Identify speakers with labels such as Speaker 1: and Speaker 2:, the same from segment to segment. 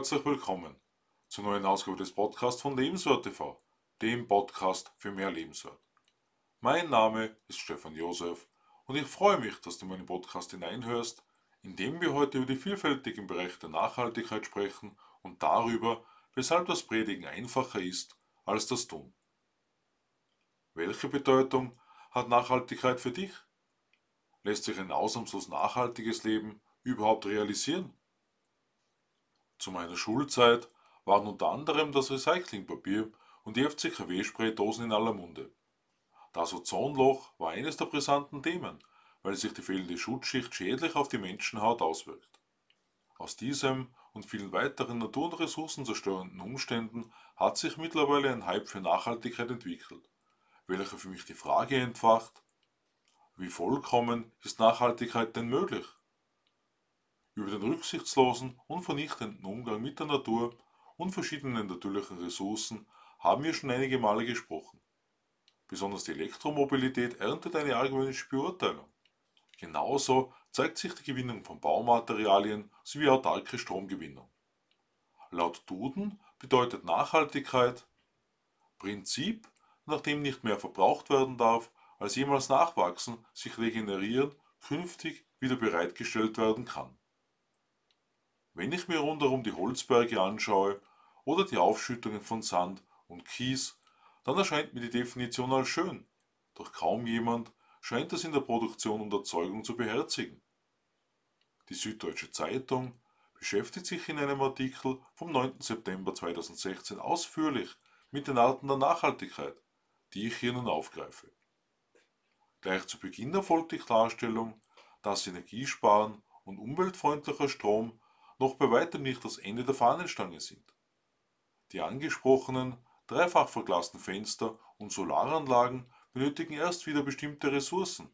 Speaker 1: herzlich willkommen zur neuen Ausgabe des Podcasts von Lebenswert TV, dem Podcast für mehr Lebenswert. Mein Name ist Stefan Josef und ich freue mich, dass du meinen Podcast hineinhörst, in dem wir heute über die vielfältigen Bereiche der Nachhaltigkeit sprechen und darüber, weshalb das Predigen einfacher ist als das Tun. Welche Bedeutung hat Nachhaltigkeit für dich? Lässt sich ein ausnahmslos nachhaltiges Leben überhaupt realisieren? Zu meiner Schulzeit waren unter anderem das Recyclingpapier und die FCKW-Spraydosen in aller Munde. Das Ozonloch war eines der brisanten Themen, weil sich die fehlende Schutzschicht schädlich auf die Menschenhaut auswirkt. Aus diesem und vielen weiteren natur- und ressourcenzerstörenden Umständen hat sich mittlerweile ein Hype für Nachhaltigkeit entwickelt, welcher für mich die Frage entfacht, wie vollkommen ist Nachhaltigkeit denn möglich? Über den rücksichtslosen und vernichtenden Umgang mit der Natur und verschiedenen natürlichen Ressourcen haben wir schon einige Male gesprochen. Besonders die Elektromobilität erntet eine argwöhnische Beurteilung. Genauso zeigt sich die Gewinnung von Baumaterialien sowie autarke Stromgewinnung. Laut Duden bedeutet Nachhaltigkeit Prinzip, nach dem nicht mehr verbraucht werden darf, als jemals nachwachsen, sich regenerieren, künftig wieder bereitgestellt werden kann. Wenn ich mir rundherum die Holzberge anschaue oder die Aufschüttungen von Sand und Kies, dann erscheint mir die Definition als schön, doch kaum jemand scheint es in der Produktion und Erzeugung zu beherzigen. Die Süddeutsche Zeitung beschäftigt sich in einem Artikel vom 9. September 2016 ausführlich mit den Arten der Nachhaltigkeit, die ich hier nun aufgreife. Gleich zu Beginn erfolgt die Klarstellung, dass Energiesparen und umweltfreundlicher Strom noch bei weitem nicht das Ende der Fahnenstange sind. Die angesprochenen dreifach verglasten Fenster und Solaranlagen benötigen erst wieder bestimmte Ressourcen,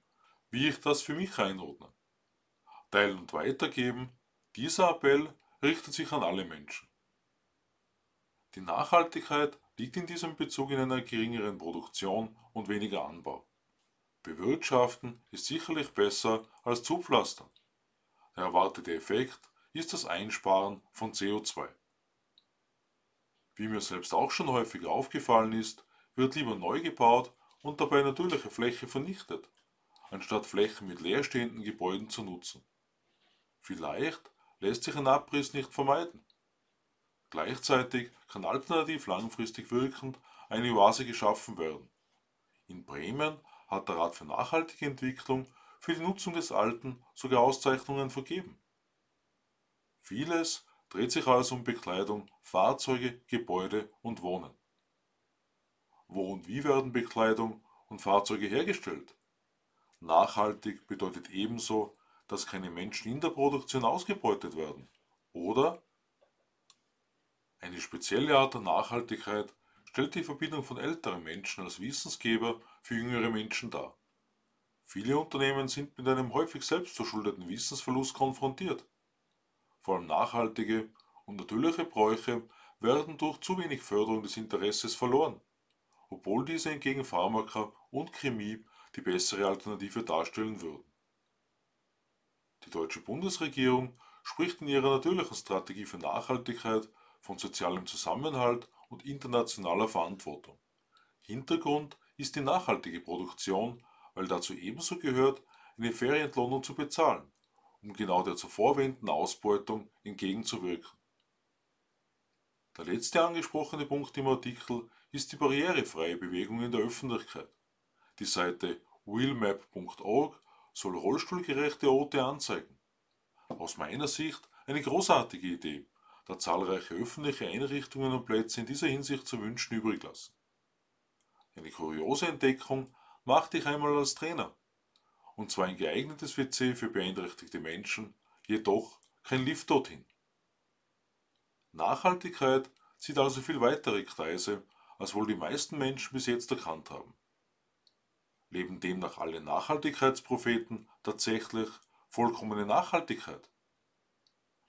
Speaker 1: wie ich das für mich einordne. Teilen und weitergeben, dieser Appell richtet sich an alle Menschen. Die Nachhaltigkeit liegt in diesem Bezug in einer geringeren Produktion und weniger Anbau. Bewirtschaften ist sicherlich besser als zupflastern. Der erwartete Effekt ist das Einsparen von CO2. Wie mir selbst auch schon häufig aufgefallen ist, wird lieber neu gebaut und dabei natürliche Fläche vernichtet, anstatt Flächen mit leerstehenden Gebäuden zu nutzen. Vielleicht lässt sich ein Abriss nicht vermeiden. Gleichzeitig kann alternativ langfristig wirkend eine Oase geschaffen werden. In Bremen hat der Rat für nachhaltige Entwicklung für die Nutzung des Alten sogar Auszeichnungen vergeben. Vieles dreht sich also um Bekleidung, Fahrzeuge, Gebäude und Wohnen. Wo und wie werden Bekleidung und Fahrzeuge hergestellt? Nachhaltig bedeutet ebenso, dass keine Menschen in der Produktion ausgebeutet werden. Oder eine spezielle Art der Nachhaltigkeit stellt die Verbindung von älteren Menschen als Wissensgeber für jüngere Menschen dar. Viele Unternehmen sind mit einem häufig selbstverschuldeten Wissensverlust konfrontiert. Vor allem nachhaltige und natürliche Bräuche werden durch zu wenig Förderung des Interesses verloren, obwohl diese hingegen Pharmaka und Chemie die bessere Alternative darstellen würden. Die deutsche Bundesregierung spricht in ihrer natürlichen Strategie für Nachhaltigkeit von sozialem Zusammenhalt und internationaler Verantwortung. Hintergrund ist die nachhaltige Produktion, weil dazu ebenso gehört, eine faire Entlohnung zu bezahlen um genau der zuvor erwähnten Ausbeutung entgegenzuwirken. Der letzte angesprochene Punkt im Artikel ist die barrierefreie Bewegung in der Öffentlichkeit. Die Seite wheelmap.org soll rollstuhlgerechte Orte anzeigen. Aus meiner Sicht eine großartige Idee, da zahlreiche öffentliche Einrichtungen und Plätze in dieser Hinsicht zu wünschen übrig lassen. Eine kuriose Entdeckung machte ich einmal als Trainer und zwar ein geeignetes WC für beeinträchtigte Menschen, jedoch kein Lift dorthin. Nachhaltigkeit zieht also viel weitere Kreise, als wohl die meisten Menschen bis jetzt erkannt haben. Leben demnach alle Nachhaltigkeitspropheten tatsächlich vollkommene Nachhaltigkeit?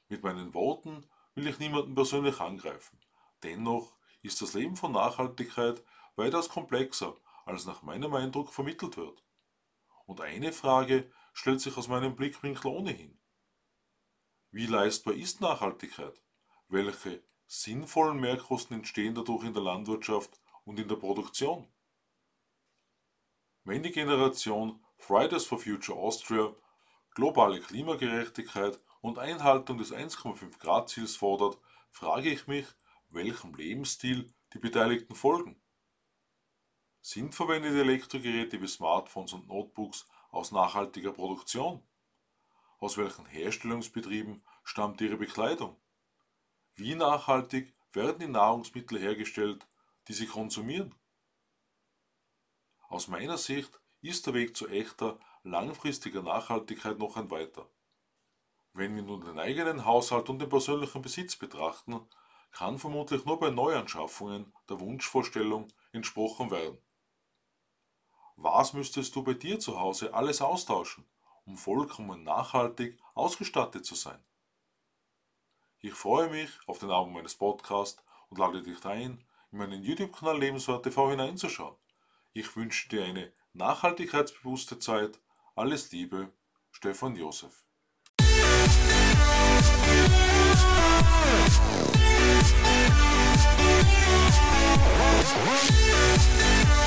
Speaker 1: Mit meinen Worten will ich niemanden persönlich angreifen. Dennoch ist das Leben von Nachhaltigkeit weitaus komplexer, als nach meinem Eindruck vermittelt wird. Und eine Frage stellt sich aus meinem Blickwinkel ohnehin. Wie leistbar ist Nachhaltigkeit? Welche sinnvollen Mehrkosten entstehen dadurch in der Landwirtschaft und in der Produktion? Wenn die Generation Fridays for Future Austria globale Klimagerechtigkeit und Einhaltung des 1,5 Grad Ziels fordert, frage ich mich, welchem Lebensstil die Beteiligten folgen. Sind verwendete Elektrogeräte wie Smartphones und Notebooks aus nachhaltiger Produktion? Aus welchen Herstellungsbetrieben stammt ihre Bekleidung? Wie nachhaltig werden die Nahrungsmittel hergestellt, die sie konsumieren? Aus meiner Sicht ist der Weg zu echter, langfristiger Nachhaltigkeit noch ein weiter. Wenn wir nun den eigenen Haushalt und den persönlichen Besitz betrachten, kann vermutlich nur bei Neuanschaffungen der Wunschvorstellung entsprochen werden. Was müsstest du bei dir zu Hause alles austauschen, um vollkommen nachhaltig ausgestattet zu sein? Ich freue mich auf den Abend meines Podcasts und lade dich ein, in meinen YouTube-Kanal Lebenswert TV hineinzuschauen. Ich wünsche dir eine nachhaltigkeitsbewusste Zeit. Alles Liebe, Stefan Josef.
Speaker 2: We'll